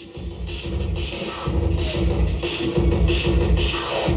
Thank you.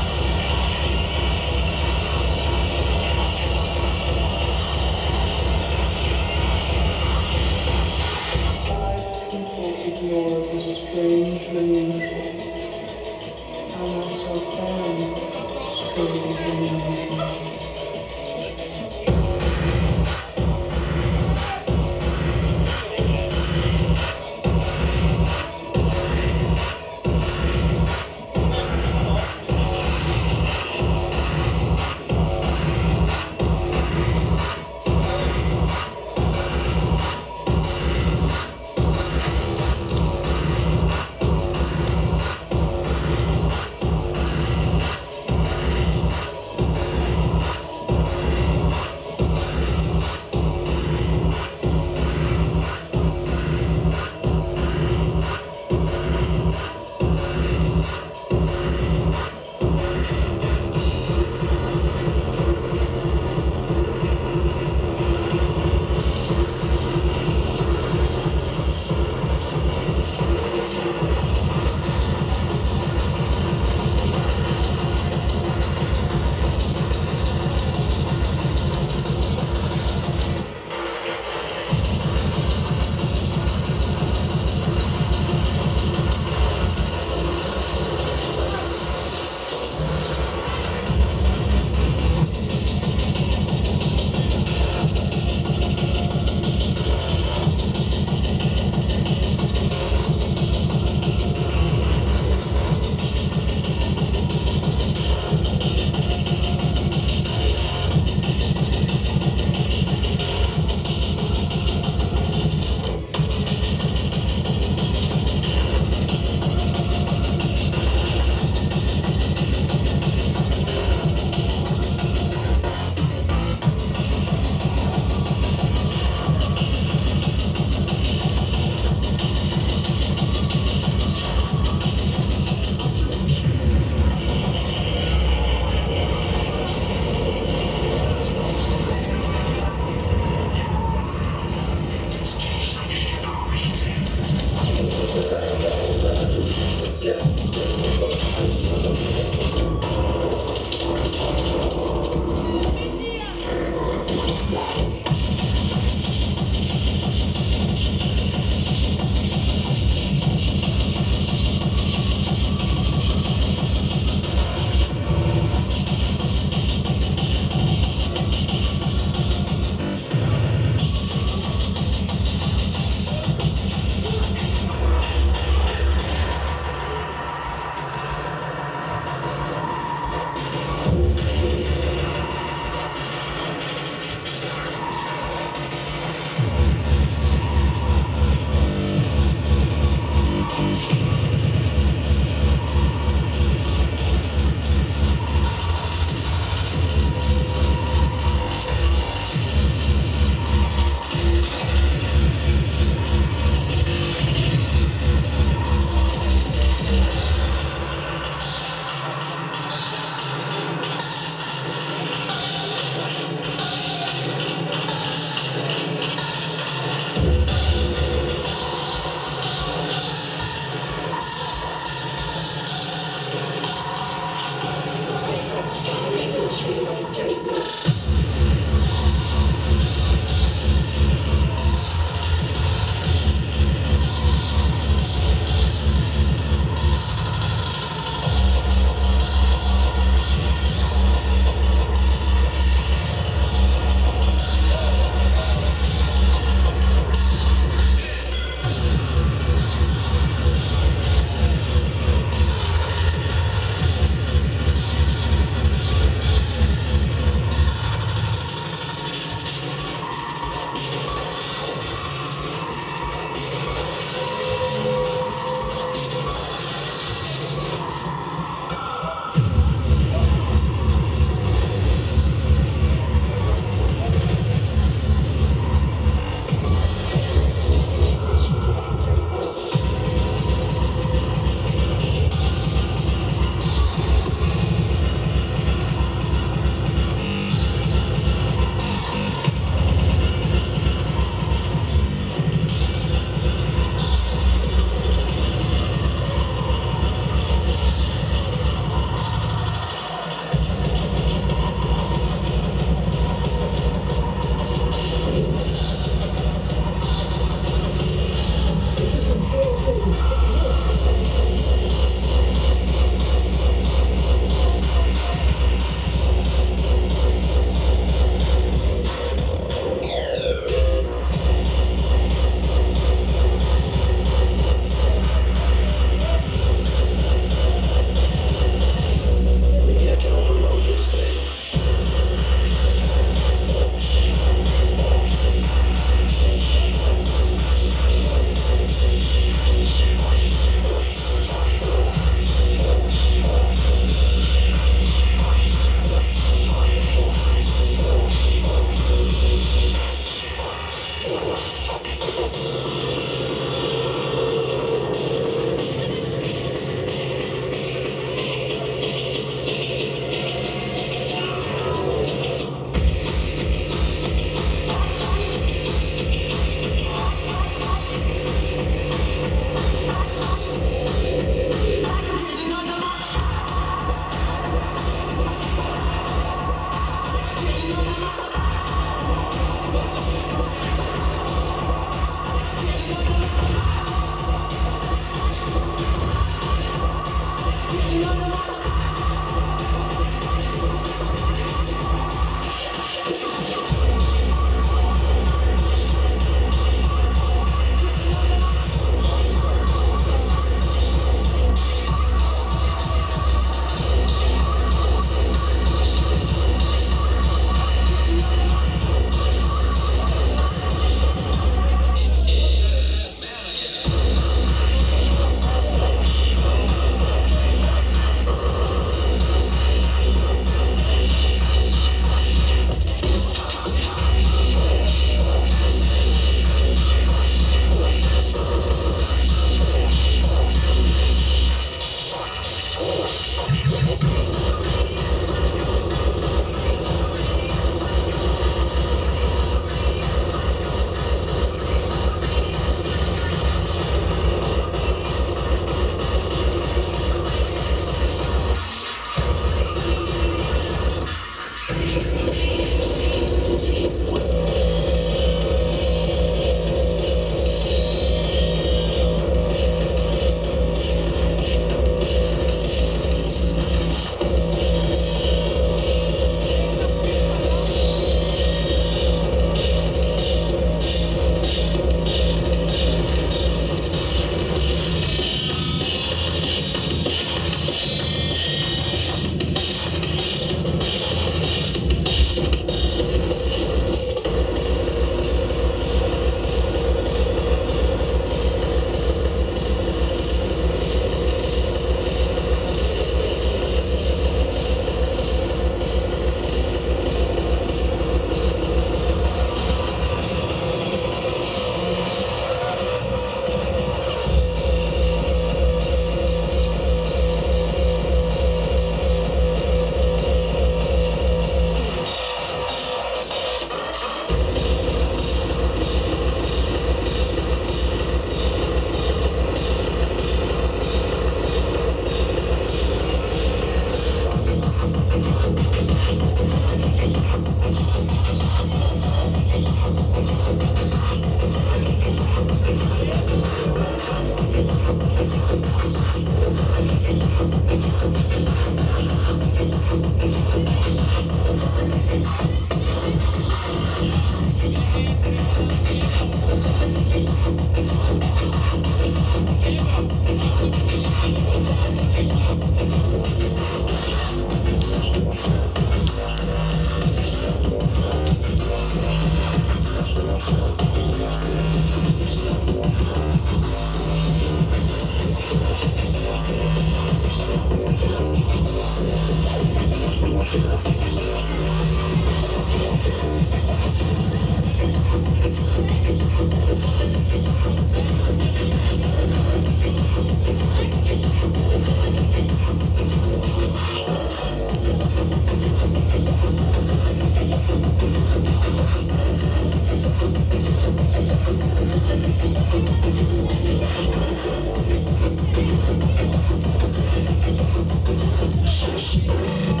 you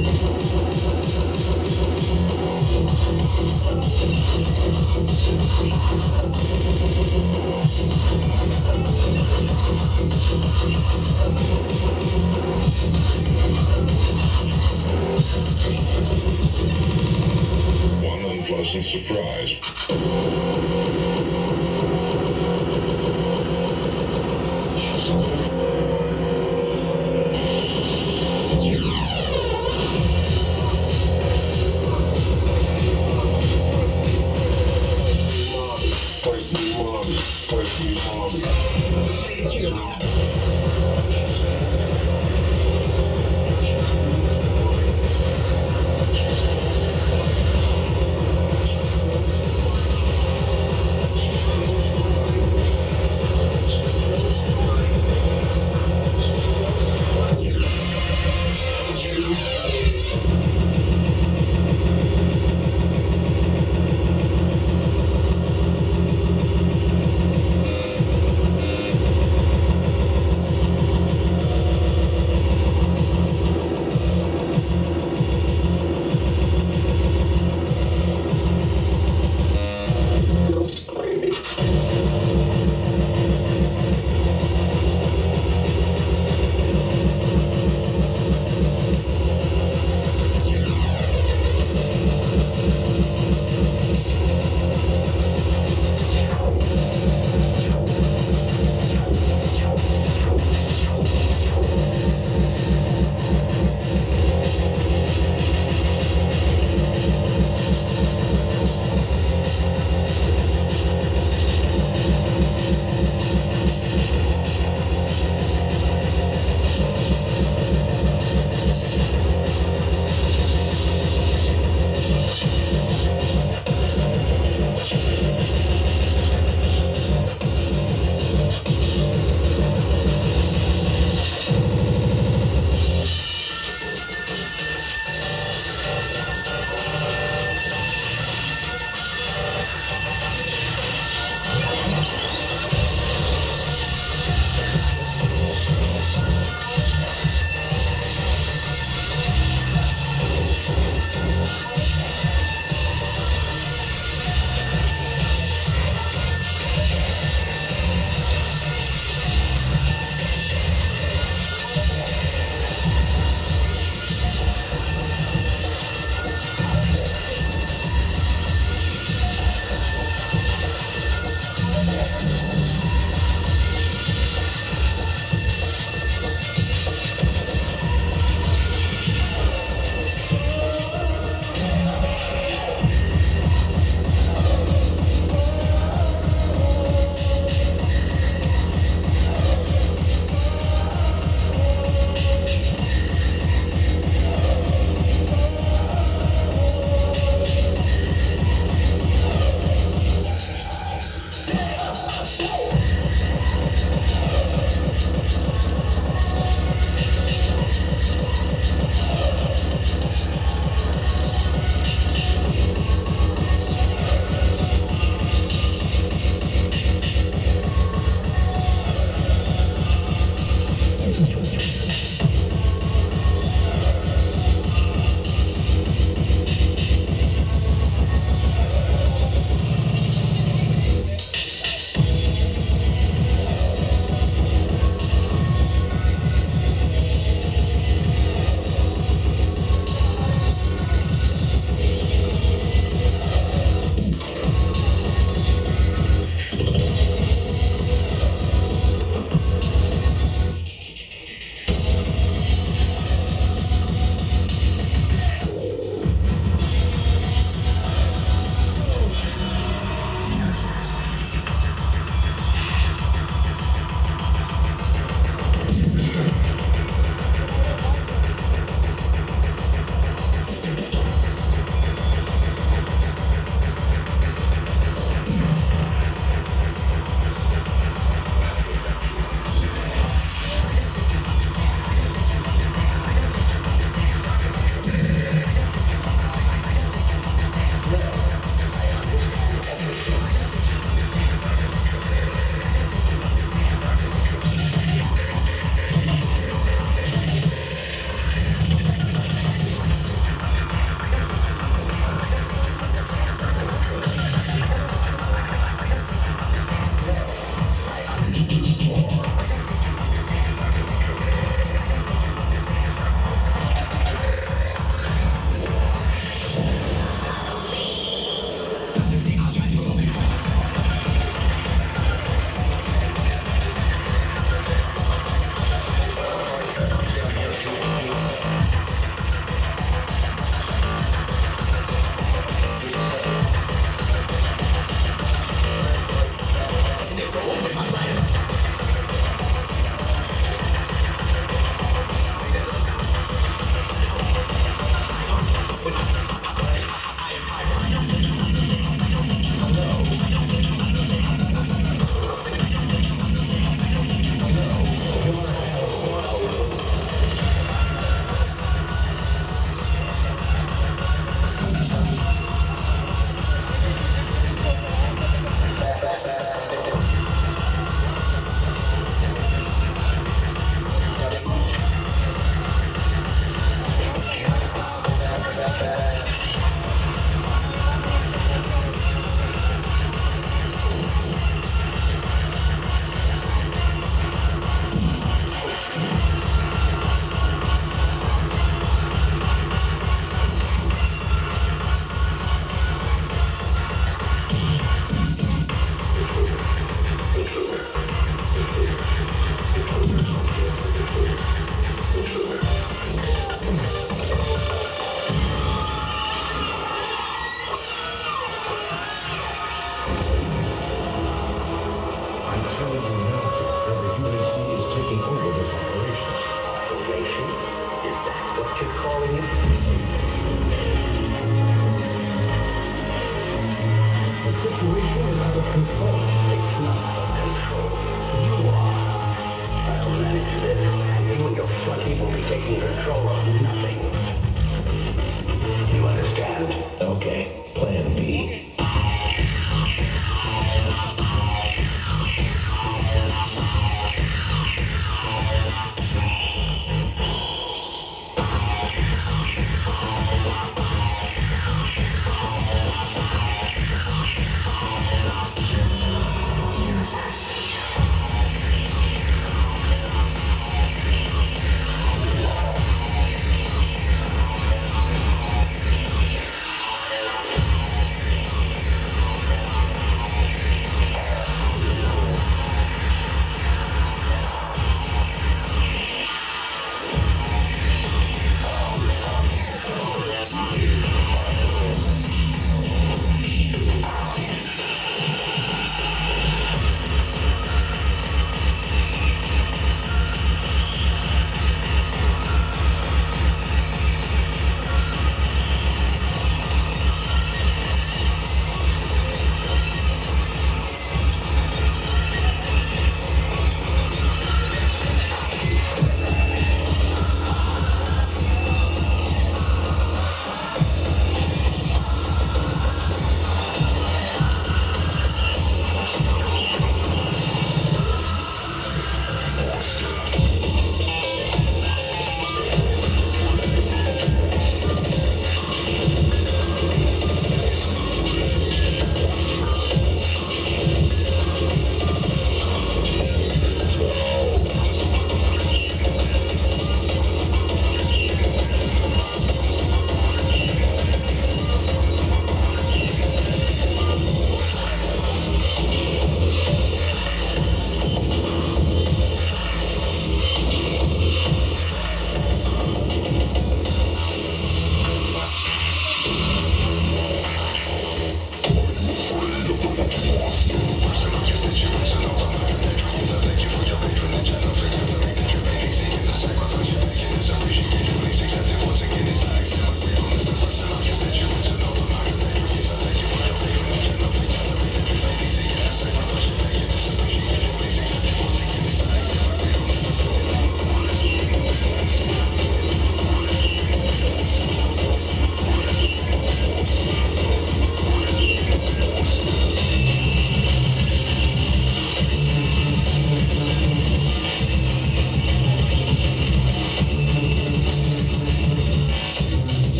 Amazing.「One unpleasant surprise.